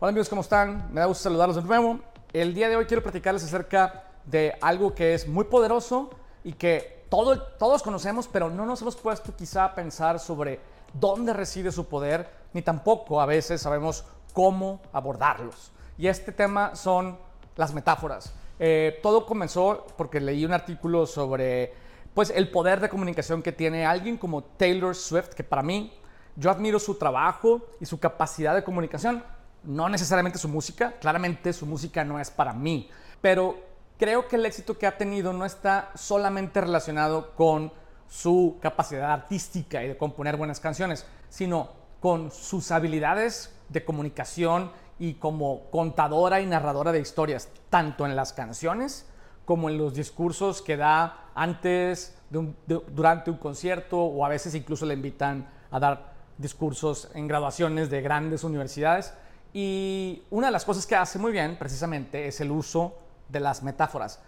Hola amigos, ¿cómo están? Me da gusto saludarlos de nuevo. El día de hoy quiero platicarles acerca de algo que es muy poderoso y que todo, todos conocemos, pero no nos hemos puesto quizá a pensar sobre dónde reside su poder, ni tampoco a veces sabemos cómo abordarlos. Y este tema son las metáforas. Eh, todo comenzó porque leí un artículo sobre pues, el poder de comunicación que tiene alguien como Taylor Swift, que para mí yo admiro su trabajo y su capacidad de comunicación, no necesariamente su música, claramente su música no es para mí, pero creo que el éxito que ha tenido no está solamente relacionado con su capacidad artística y de componer buenas canciones, sino con sus habilidades de comunicación y como contadora y narradora de historias, tanto en las canciones como en los discursos que da antes, durante un concierto o a veces incluso le invitan a dar discursos en graduaciones de grandes universidades. Y una de las cosas que hace muy bien precisamente es el uso de las metáforas.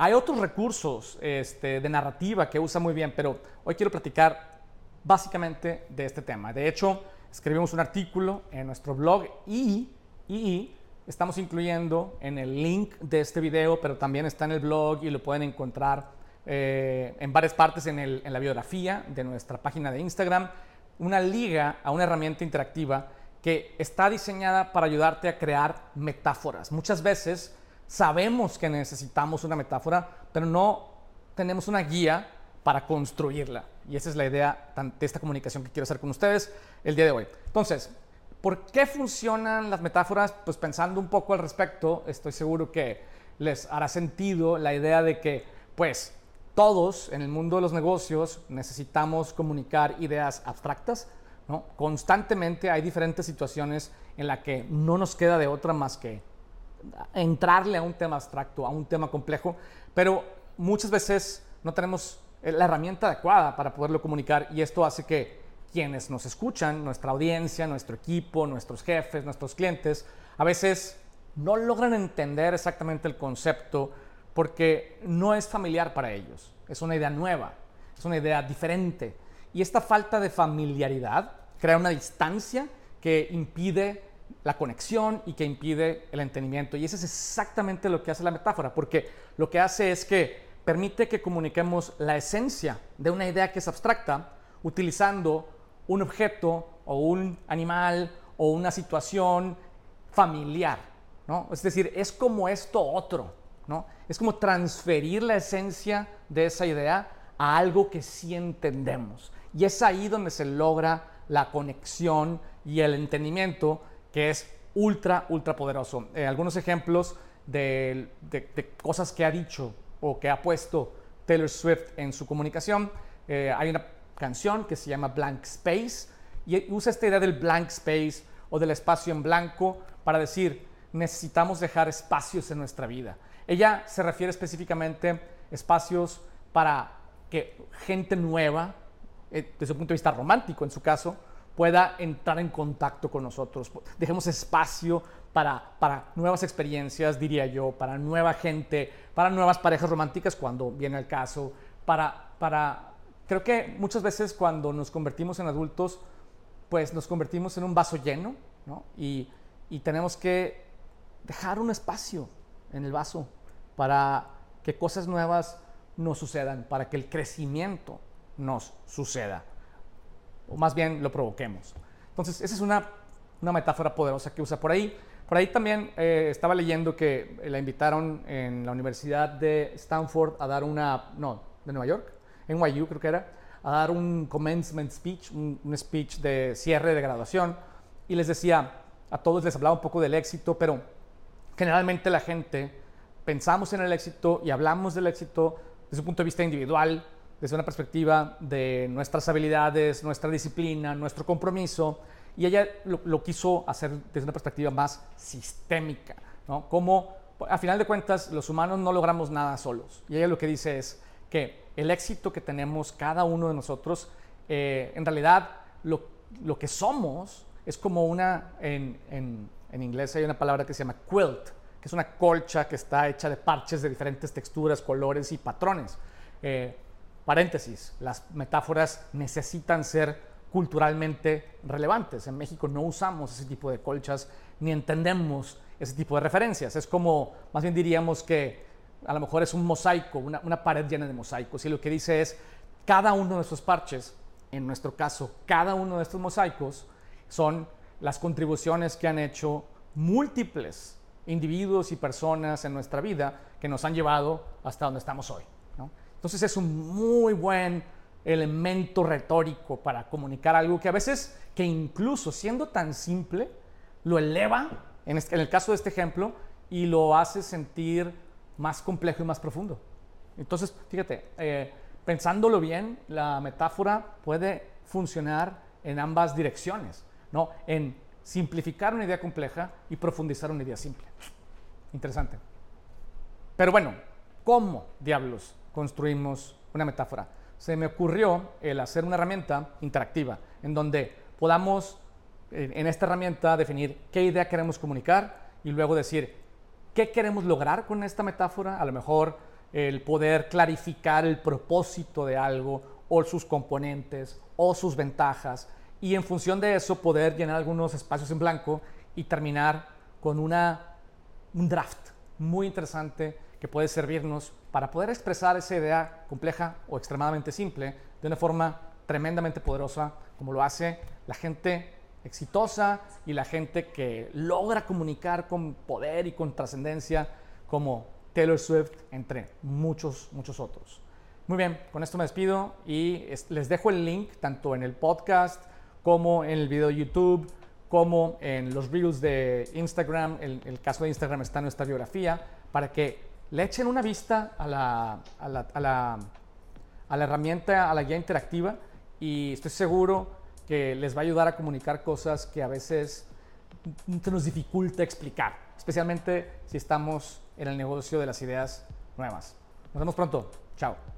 Hay otros recursos este, de narrativa que usa muy bien, pero hoy quiero platicar básicamente de este tema. De hecho, escribimos un artículo en nuestro blog y, estamos incluyendo en el link de este video, pero también está en el blog y lo pueden encontrar eh, en varias partes en la biografía de nuestra página de Instagram, una liga a una herramienta interactiva que está diseñada para ayudarte a crear metáforas. Muchas veces sabemos que necesitamos una metáfora, pero no tenemos una guía para construirla. Y esa es la idea de esta comunicación que quiero hacer con ustedes el día de hoy. Entonces, ¿por qué funcionan las metáforas? Pues pensando un poco al respecto, estoy seguro que les hará sentido la idea de que, pues, todos en el mundo de los negocios necesitamos comunicar ideas abstractas, Constantemente hay diferentes situaciones en las que no nos queda de otra más que entrarle a un tema abstracto, a un tema complejo, pero muchas veces no tenemos la herramienta adecuada para poderlo comunicar y esto hace que quienes nos escuchan, nuestra audiencia, nuestro equipo, nuestros jefes, nuestros clientes, a veces no logran entender exactamente el concepto porque no es familiar para ellos, es una idea nueva, es una idea diferente. Y esta falta de familiaridad crea una distancia que impide la conexión y que impide el entendimiento. Y eso es exactamente lo que hace la metáfora, porque lo que hace es que permite que comuniquemos la esencia de una idea que es abstracta utilizando un objeto o un animal o una situación familiar. ¿no? Es decir, es como esto otro. ¿no? Es como transferir la esencia de esa idea a algo que sí entendemos. Y es ahí donde se logra la conexión y el entendimiento que es ultra, ultra poderoso. Eh, algunos ejemplos de, cosas que ha dicho o que ha puesto Taylor Swift en su comunicación. Eh, hay una canción que se llama Blank Space y usa esta idea del blank space o del espacio en blanco para decir necesitamos dejar espacios en nuestra vida. Ella se refiere específicamente espacios para que gente nueva, eh, desde un punto de vista romántico en su caso, pueda entrar en contacto con nosotros. Dejemos espacio para, para nuevas experiencias, diría yo, para nueva gente, para nuevas parejas románticas cuando viene el caso, para, para... Creo que muchas veces cuando nos convertimos en adultos, pues nos convertimos en un vaso lleno, ¿no? Y, y tenemos que dejar un espacio en el vaso para que cosas nuevas nos sucedan, para que el crecimiento nos suceda, o más bien lo provoquemos. Entonces, esa es una, una metáfora poderosa que usa por ahí. Por ahí también eh, estaba leyendo que la invitaron en la Universidad de Stanford a dar una, no, de Nueva York, en NYU creo que era, a dar un commencement speech, un, un speech de cierre de graduación, y les decía, a todos les hablaba un poco del éxito, pero generalmente la gente pensamos en el éxito y hablamos del éxito desde un punto de vista individual, desde una perspectiva de nuestras habilidades, nuestra disciplina, nuestro compromiso, y ella lo, quiso hacer desde una perspectiva más sistémica, ¿no? Como, a final de cuentas, los humanos no logramos nada solos. Y ella lo que dice es que el éxito que tenemos cada uno de nosotros, eh, en realidad, lo, lo, que somos es como una, en, en, en inglés hay una palabra que se llama quilt, que es una colcha que está hecha de parches de diferentes texturas, colores y patrones. Eh, Paréntesis, las metáforas necesitan ser culturalmente relevantes. En México no usamos ese tipo de colchas ni entendemos ese tipo de referencias. Es como, más bien diríamos que a lo mejor es un mosaico, una, pared llena de mosaicos. Y lo que dice es, cada uno de estos parches, en nuestro caso, cada uno de estos mosaicos, son las contribuciones que han hecho múltiples individuos y personas en nuestra vida que nos han llevado hasta donde estamos hoy. Entonces es un muy buen elemento retórico para comunicar algo que a veces, que incluso siendo tan simple, lo eleva, en, el caso de este ejemplo, y lo hace sentir más complejo y más profundo. Entonces, fíjate, eh, pensándolo bien, la metáfora puede funcionar en ambas direcciones, ¿no? En simplificar una idea compleja y profundizar una idea simple. Interesante. Pero bueno, ¿cómo diablos construimos una metáfora? Se me ocurrió el hacer una herramienta interactiva en donde podamos en esta herramienta definir qué idea queremos comunicar y luego decir qué queremos lograr con esta metáfora. A lo mejor el poder clarificar el propósito de algo o sus componentes o sus ventajas y en función de eso poder llenar algunos espacios en blanco y terminar con una, un draft muy interesante que puede servirnos para poder expresar esa idea compleja o extremadamente simple de una forma tremendamente poderosa como lo hace la gente exitosa y la gente que logra comunicar con poder y con trascendencia como Taylor Swift, entre muchos, muchos otros. Muy bien, con esto me despido y les dejo el link tanto en el podcast como en el video de YouTube, como en los reels de Instagram. El, el caso de Instagram está en nuestra biografía para que le echen una vista a la, a la, herramienta, a la guía interactiva y estoy seguro que les va a ayudar a comunicar cosas que a veces se nos dificulta explicar, especialmente si estamos en el negocio de las ideas nuevas. Nos vemos pronto. Chao.